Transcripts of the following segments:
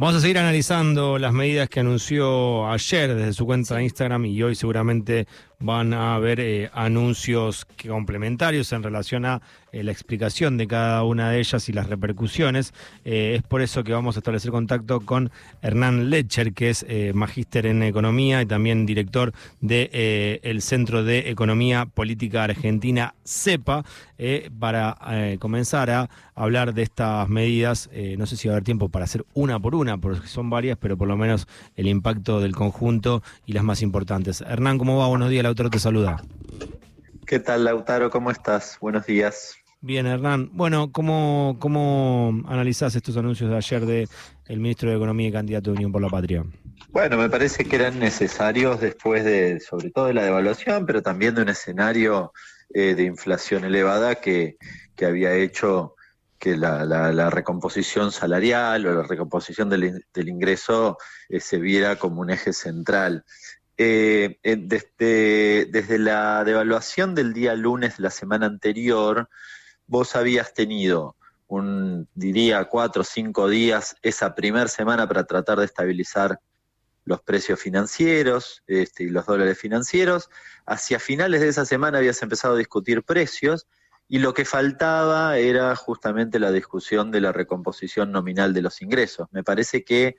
Vamos a seguir analizando las medidas que anunció ayer desde su cuenta de Instagram y hoy seguramente van a haber eh, anuncios complementarios en relación a eh, la explicación de cada una de ellas y las repercusiones. Eh, es por eso que vamos a establecer contacto con Hernán Lecher, que es magíster en economía y también director del de, el Centro de Economía Política Argentina, CEPA, para comenzar a hablar de estas medidas. no sé si va a haber tiempo para hacer una por una, porque son varias, pero por lo menos el impacto del conjunto y las más importantes. Hernán, ¿cómo va? Buenos días. Lautaro te saluda. ¿Qué tal, Lautaro? ¿Cómo estás? Buenos días. Bien, Hernán. Bueno, ¿cómo, cómo analizás estos anuncios de ayer del el ministro de Economía y candidato de Unión por la Patria? Bueno, me parece que eran necesarios después de, sobre todo de la devaluación, pero también de un escenario eh, de inflación elevada que, que había hecho que la, recomposición salarial o la recomposición del, ingreso eh, se viera como un eje central. Eh, desde, la devaluación del día lunes de la semana anterior, vos habías tenido un, diría, cuatro o cinco días esa primera semana para tratar de estabilizar los precios financieros este, y los dólares financieros. Hacia finales de esa semana habías empezado a discutir precios y lo que faltaba era justamente la discusión de la recomposición nominal de los ingresos. Me parece que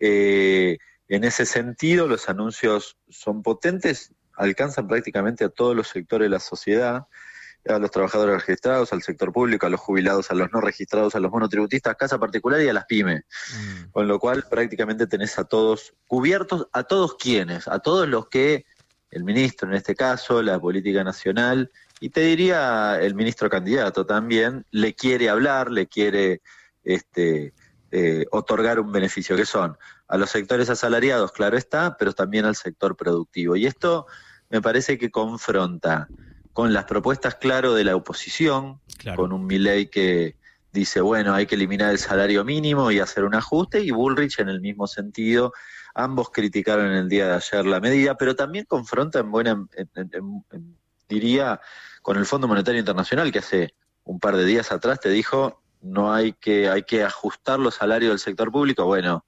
eh, en ese sentido, los anuncios son potentes, alcanzan prácticamente a todos los sectores de la sociedad, a los trabajadores registrados, al sector público, a los jubilados, a los no registrados, a los monotributistas, casa particular y a las pymes. Mm. Con lo cual prácticamente tenés a todos cubiertos, a todos quienes, a todos los que el ministro en este caso, la política nacional, y te diría el ministro candidato también, le quiere hablar, le quiere este, eh, otorgar un beneficio, que son a los sectores asalariados, claro está, pero también al sector productivo. Y esto me parece que confronta con las propuestas, claro, de la oposición, con un Milei que dice, bueno, hay que eliminar el salario mínimo y hacer un ajuste, y Bullrich en el mismo sentido. Ambos criticaron en el día de ayer la medida, pero también confronta en buena, diría, con el Fondo Monetario Internacional, que hace un par de días atrás te dijo, no hay que, hay que ajustar los salarios del sector público. Bueno,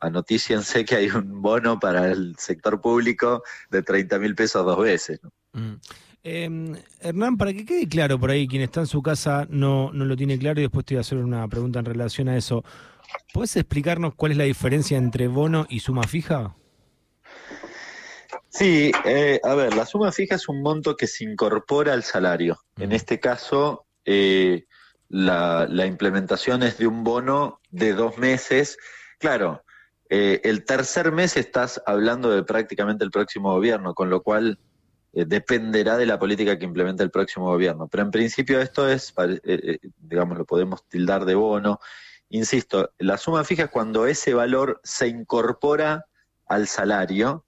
anoticiense que hay un bono para el sector público de 30 mil pesos dos veces. Mm. Em, Hernán, para que quede claro por ahí, quien está en su casa no, no lo tiene claro y después te voy a hacer una pregunta en relación a eso. ¿Puedes explicarnos cuál es la diferencia entre bono y suma fija? Sí, eh, a ver, la suma fija es un monto que se incorpora al salario. En este caso, eh, la, la, implementación es de un bono de dos meses. Claro, eh, el tercer mes estás hablando de prácticamente el próximo gobierno, con lo cual eh, dependerá de la política que implemente el próximo gobierno. Pero en principio esto es, eh, digamos, lo podemos tildar de bono. Insisto, la suma fija es cuando ese valor se incorpora al salario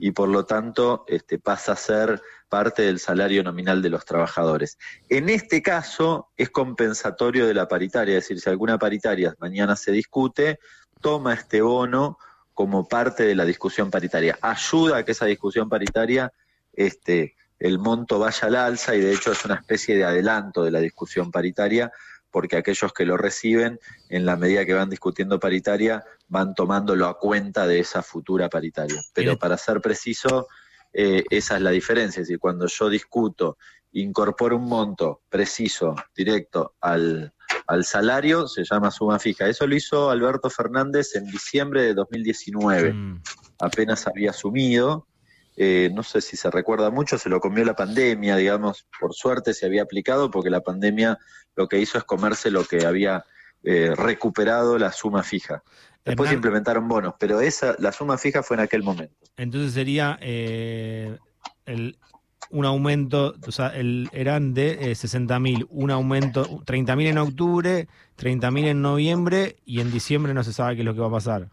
y por lo tanto este, pasa a ser parte del salario nominal de los trabajadores. En este caso es compensatorio de la paritaria, es decir, si alguna paritaria mañana se discute, toma este bono como parte de la discusión paritaria. Ayuda a que esa discusión paritaria, este, el monto vaya al alza y de hecho es una especie de adelanto de la discusión paritaria porque aquellos que lo reciben, en la medida que van discutiendo paritaria, van tomándolo a cuenta de esa futura paritaria. Pero para ser preciso, eh, esa es la diferencia. Es decir, cuando yo discuto, incorporo un monto preciso, directo al, al salario se llama suma fija. Eso lo hizo Alberto Fernández en diciembre de 2019. Mm. Apenas había asumido. Eh, no sé si se recuerda mucho, se lo comió la pandemia, digamos, por suerte se había aplicado porque la pandemia lo que hizo es comerse lo que había eh, recuperado la suma fija. Después implementaron bonos, pero esa, la suma fija fue en aquel momento. Entonces sería eh, el, un aumento, o sea, el, eran de 60 eh, mil, un aumento, 30 mil en octubre, 30 mil en noviembre y en diciembre no se sabe qué es lo que va a pasar.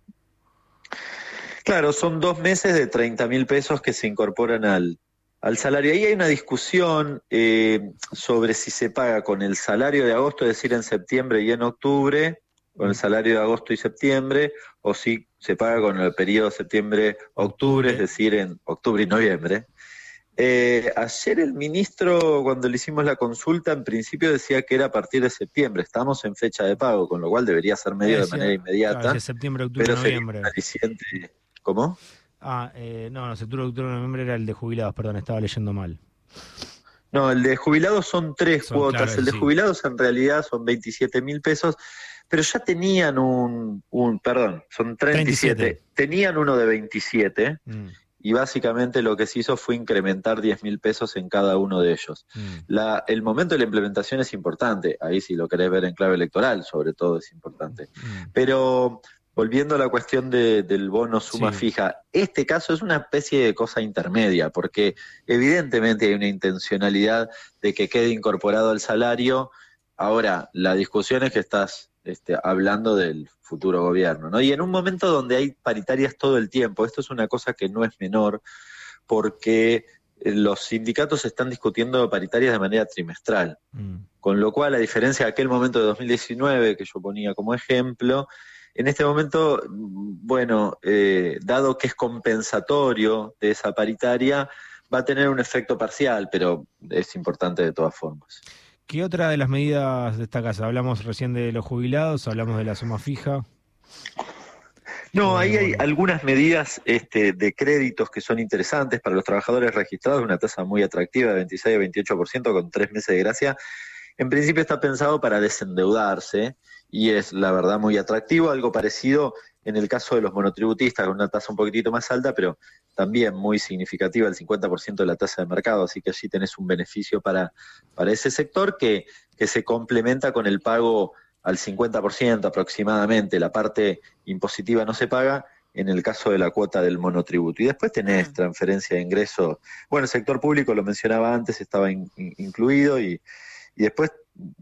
Claro, son dos meses de 30 mil pesos que se incorporan al, al salario. Ahí hay una discusión eh, sobre si se paga con el salario de agosto, es decir, en septiembre y en octubre, con el salario de agosto y septiembre, o si se paga con el periodo septiembre-octubre, es decir, en octubre y noviembre. Eh, ayer el ministro, cuando le hicimos la consulta, en principio decía que era a partir de septiembre. Estamos en fecha de pago, con lo cual debería ser medio de manera inmediata. septiembre, octubre, noviembre. ¿Cómo? Ah, eh, no, no, septiembre, octubre, noviembre era el de jubilados, perdón, estaba leyendo mal. No, el de jubilados son tres cuotas. el de jubilados en realidad son 27 mil pesos, pero ya tenían un, un perdón, son 37. Tenían uno de 27 y básicamente lo que se hizo fue incrementar 10 mil pesos en cada uno de ellos. Mm. La, el momento de la implementación es importante, ahí si lo querés ver en clave electoral, sobre todo es importante. Mm. Pero volviendo a la cuestión del bono suma fija, este caso es una especie de cosa intermedia, porque evidentemente hay una intencionalidad de que quede incorporado al salario. Ahora, la discusión es que estás este, hablando del futuro gobierno. ¿no? Y en un momento donde hay paritarias todo el tiempo, esto es una cosa que no es menor, porque eh, los sindicatos están discutiendo paritarias de manera trimestral. Mm. Con lo cual, a diferencia de aquel momento de 2019 que yo ponía como ejemplo, en este momento, bueno, eh, dado que es compensatorio de esa paritaria, va a tener un efecto parcial, pero es importante de todas formas. ¿Qué otra de las medidas destacas? Hablamos recién de los jubilados, hablamos de la suma fija. No, ahí hay algunas medidas este, de créditos que son interesantes para los trabajadores registrados, una tasa muy atractiva de 26 a 28% con tres meses de gracia. En principio está pensado para desendeudarse y es la verdad muy atractivo, algo parecido en el caso de los monotributistas, con una tasa un poquitito más alta, pero también muy significativa, el 50% de la tasa de mercado, así que allí tenés un beneficio para, para ese sector que, que se complementa con el pago al 50% aproximadamente, la parte impositiva no se paga, en el caso de la cuota del monotributo. Y después tenés transferencia de ingresos. Bueno, el sector público, lo mencionaba antes, estaba incluido y, y después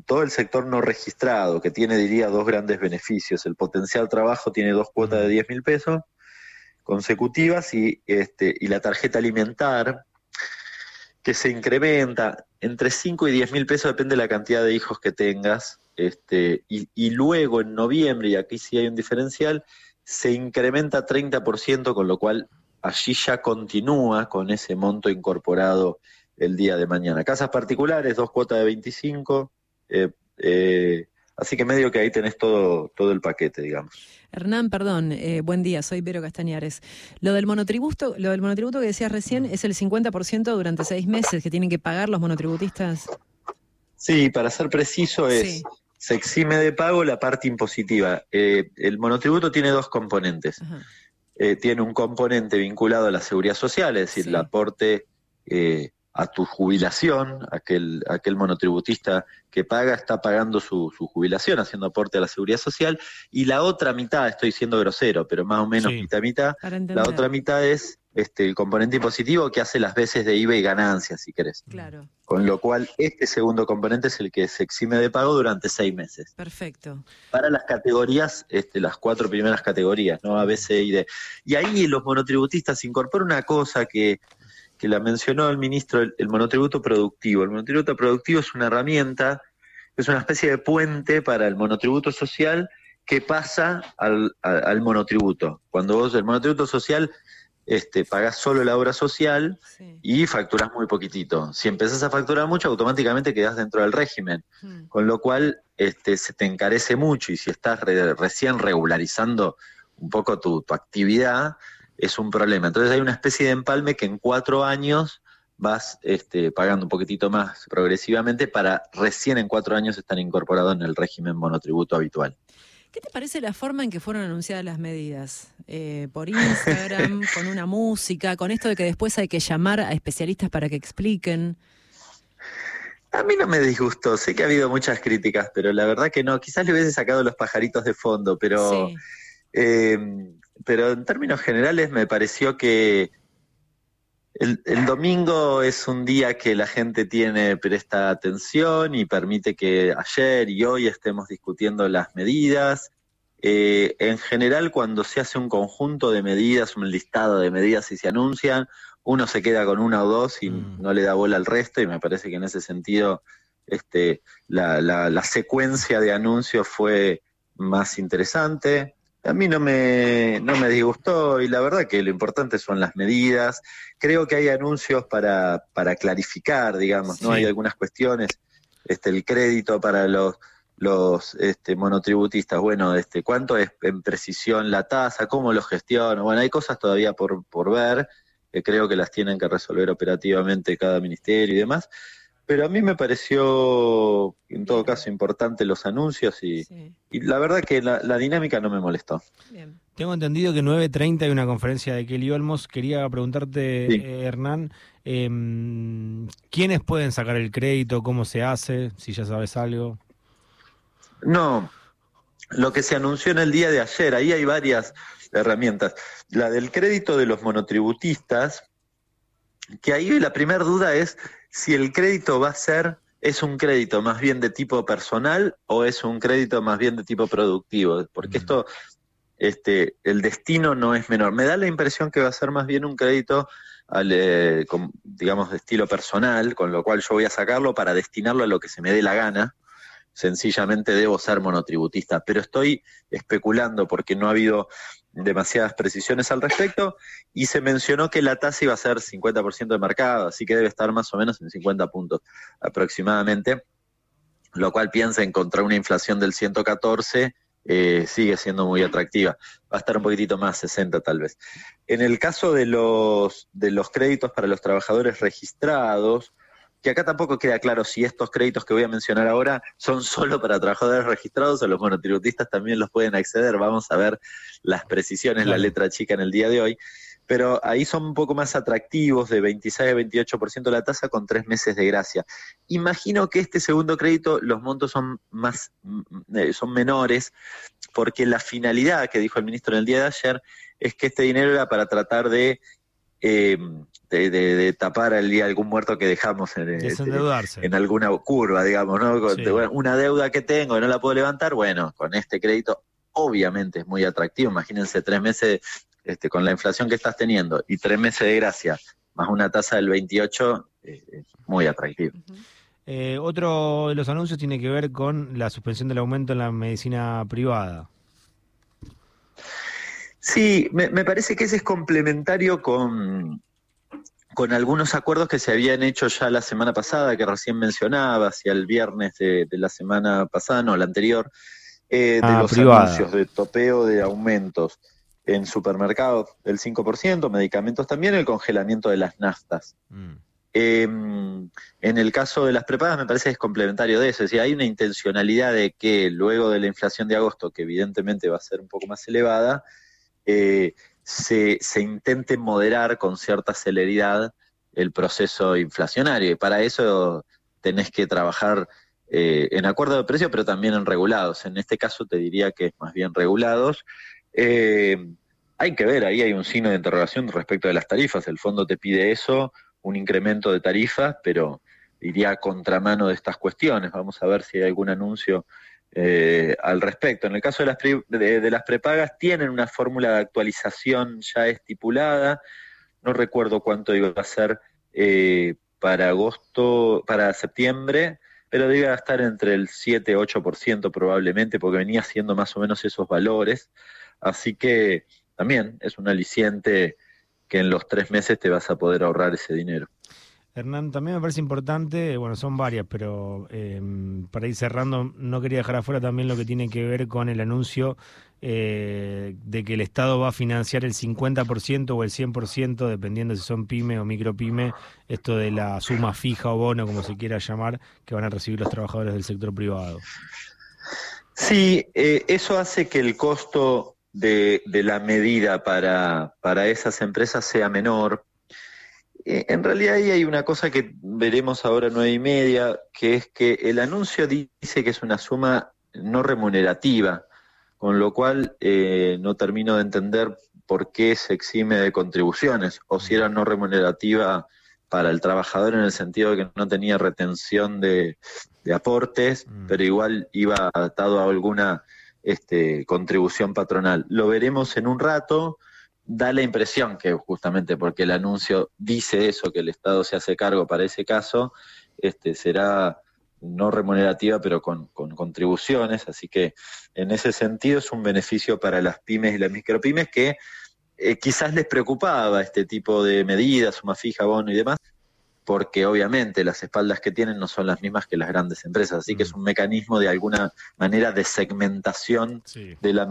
todo el sector no registrado, que tiene, diría, dos grandes beneficios. El potencial trabajo tiene dos cuotas de 10 mil pesos consecutivas y, este, y la tarjeta alimentar, que se incrementa entre 5 y 10 mil pesos, depende de la cantidad de hijos que tengas. Este, y, y luego en noviembre, y aquí sí hay un diferencial, se incrementa 30%, con lo cual allí ya continúa con ese monto incorporado el día de mañana. Casas particulares, dos cuotas de 25, eh, eh, así que medio que ahí tenés todo, todo el paquete, digamos. Hernán, perdón, eh, buen día, soy Vero Castañares. Lo del monotributo, lo del monotributo que decías recién es el 50% durante seis meses que tienen que pagar los monotributistas. Sí, para ser preciso es, se exime de pago la parte impositiva. el monotributo tiene dos componentes. tiene un componente vinculado a la seguridad social, es decir, el aporte a tu jubilación, aquel, aquel monotributista que paga está pagando su, su, jubilación, haciendo aporte a la seguridad social, y la otra mitad, estoy siendo grosero, pero más o menos mitad mitad, la otra mitad es este, el componente impositivo que hace las veces de IVA y ganancias, si querés. Claro. Con lo cual, este segundo componente es el que se exime de pago durante seis meses. Perfecto. Para las categorías, este, las cuatro primeras categorías, ¿no? A, B, C y D. Y ahí los monotributistas incorporan una cosa que que la mencionó el ministro, el, monotributo productivo. El monotributo productivo es una herramienta, es una especie de puente para el monotributo social que pasa al, monotributo. Cuando vos el monotributo social este, pagás solo la obra social y facturás muy poquitito. Si empezás a facturar mucho, automáticamente quedás dentro del régimen, hmm. con lo cual este, se te encarece mucho y si estás recién regularizando un poco tu, tu actividad, es un problema. Entonces hay una especie de empalme que en cuatro años vas este, pagando un poquitito más progresivamente para recién en cuatro años estar incorporado en el régimen monotributo habitual. ¿Qué te parece la forma en que fueron anunciadas las medidas? Eh, por Instagram, con una música, con esto de que después hay que llamar a especialistas para que expliquen. A mí no me disgustó, sé que ha habido muchas críticas, pero la verdad que no. Quizás le hubiese sacado los pajaritos de fondo, pero eh, pero en términos generales me pareció que el, domingo es un día que la gente tiene, presta atención y permite que ayer y hoy estemos discutiendo las medidas. Eh, en general, cuando se hace un conjunto de medidas, un listado de medidas y se anuncian, uno se queda con una o dos y mm. no le da bola al resto, y me parece que en ese sentido este, la, la secuencia de anuncios fue más interesante a mí no me, no me disgustó y la verdad que lo importante son las medidas. Creo que hay anuncios para, para clarificar, digamos, ¿no? Hay algunas cuestiones, este, el crédito para los, los este, monotributistas, bueno, este, cuánto es en precisión la tasa, cómo lo gestiono, bueno, hay cosas todavía por, por ver, que creo que las tienen que resolver operativamente cada ministerio y demás, pero a mí me pareció, en todo caso, importante los anuncios y, la verdad que la, dinámica no me molestó. Tengo entendido que 9.30 hay una conferencia de Kelly Olmos. Quería preguntarte, eh, Hernán, em, ¿quiénes pueden sacar el crédito? ¿Cómo se hace? Si ya sabes algo. No, lo que se anunció en el día de ayer, ahí hay varias herramientas. La del crédito de los monotributistas, que ahí la primera duda es si el crédito va a ser, es un crédito más bien de tipo personal o es un crédito más bien de tipo productivo, porque esto, este, el destino no es menor. Me da la impresión que va a ser más bien un crédito, eh, digamos, de estilo personal, con lo cual yo voy a sacarlo para destinarlo a lo que se me dé la gana. Sencillamente debo ser monotributista, pero estoy especulando porque no ha habido demasiadas precisiones al respecto y se mencionó que la tasa iba a ser 50% de mercado, así que debe estar más o menos en 50 puntos aproximadamente, lo cual piensa en contra una inflación del 114 eh, sigue siendo muy atractiva. Va a estar un poquitito más, 60 tal vez. En el caso de los, de los créditos para los trabajadores registrados, que acá tampoco queda claro si estos créditos que voy a mencionar ahora son solo para trabajadores registrados o los monotributistas también los pueden acceder. Vamos a ver las precisiones, la letra chica en el día de hoy. Pero ahí son un poco más atractivos, de 26 a 28% la tasa con tres meses de gracia. Imagino que este segundo crédito los montos son más mm, eh, son menores, porque la finalidad que dijo el ministro en el día de ayer es que este dinero era para tratar de eh, de, tapar algún muerto que dejamos en, este, en alguna curva, digamos, ¿no? una deuda que tengo y no la puedo levantar, bueno, con este crédito obviamente es muy atractivo. Imagínense tres meses este, con la inflación que estás teniendo y tres meses de gracia más una tasa del 28, eh, es muy atractivo. Eh, otro de los anuncios tiene que ver con la suspensión del aumento en la medicina privada. Sí, me, parece que ese es complementario con, con algunos acuerdos que se habían hecho ya la semana pasada, que recién mencionaba, hacia el viernes de, la semana pasada, no, la anterior, eh, de ah, los anuncios de topeo de aumentos en supermercados del 5%, medicamentos también, el congelamiento de las naftas. Mm. Em, en el caso de las prepagas me parece que es complementario de eso, es decir, hay una intencionalidad de que luego de la inflación de agosto, que evidentemente va a ser un poco más elevada, eh, se, intente moderar con cierta celeridad el proceso inflacionario. Y para eso tenés que trabajar eh, en acuerdo de precio, pero también en regulados. En este caso te diría que es más bien regulados. Eh, hay que ver, ahí hay un signo de interrogación respecto de las tarifas. El fondo te pide eso, un incremento de tarifas, pero iría a contramano de estas cuestiones. Vamos a ver si hay algún anuncio eh, al respecto. En el caso de las, de, las prepagas, tienen una fórmula de actualización ya estipulada. No recuerdo cuánto iba a ser eh, para agosto, para septiembre, pero debe estar entre el 7 8% probablemente, porque venía siendo más o menos esos valores. Así que también es un aliciente que en los tres meses te vas a poder ahorrar ese dinero. Hernán, también me parece importante, bueno, son varias, pero em, para ir cerrando, no quería dejar afuera también lo que tiene que ver con el anuncio eh, de que el Estado va a financiar el 50% o el 100%, dependiendo si son pyme o micropyme, esto de la suma fija o bono, como se quiera llamar, que van a recibir los trabajadores del sector privado. Sí, eh, eso hace que el costo de, de la medida para, para esas empresas sea menor, eh, en realidad ahí hay una cosa que veremos ahora nueve y media, que es que el anuncio dice que es una suma no remunerativa, con lo cual eh, no termino de entender por qué se exime de contribuciones, o si era no remunerativa para el trabajador en el sentido de que no tenía retención de, aportes, mm. pero igual iba atado a alguna este, contribución patronal. Lo veremos en un rato da la impresión que justamente porque el anuncio dice eso, que el Estado se hace cargo para ese caso, este, será no remunerativa, pero con, contribuciones, así que en ese sentido es un beneficio para las pymes y las micropymes que eh, quizás les preocupaba este tipo de medidas, suma fija, bono y demás, porque obviamente las espaldas que tienen no son las mismas que las grandes empresas, así que es mm. un mecanismo de alguna manera de segmentación de la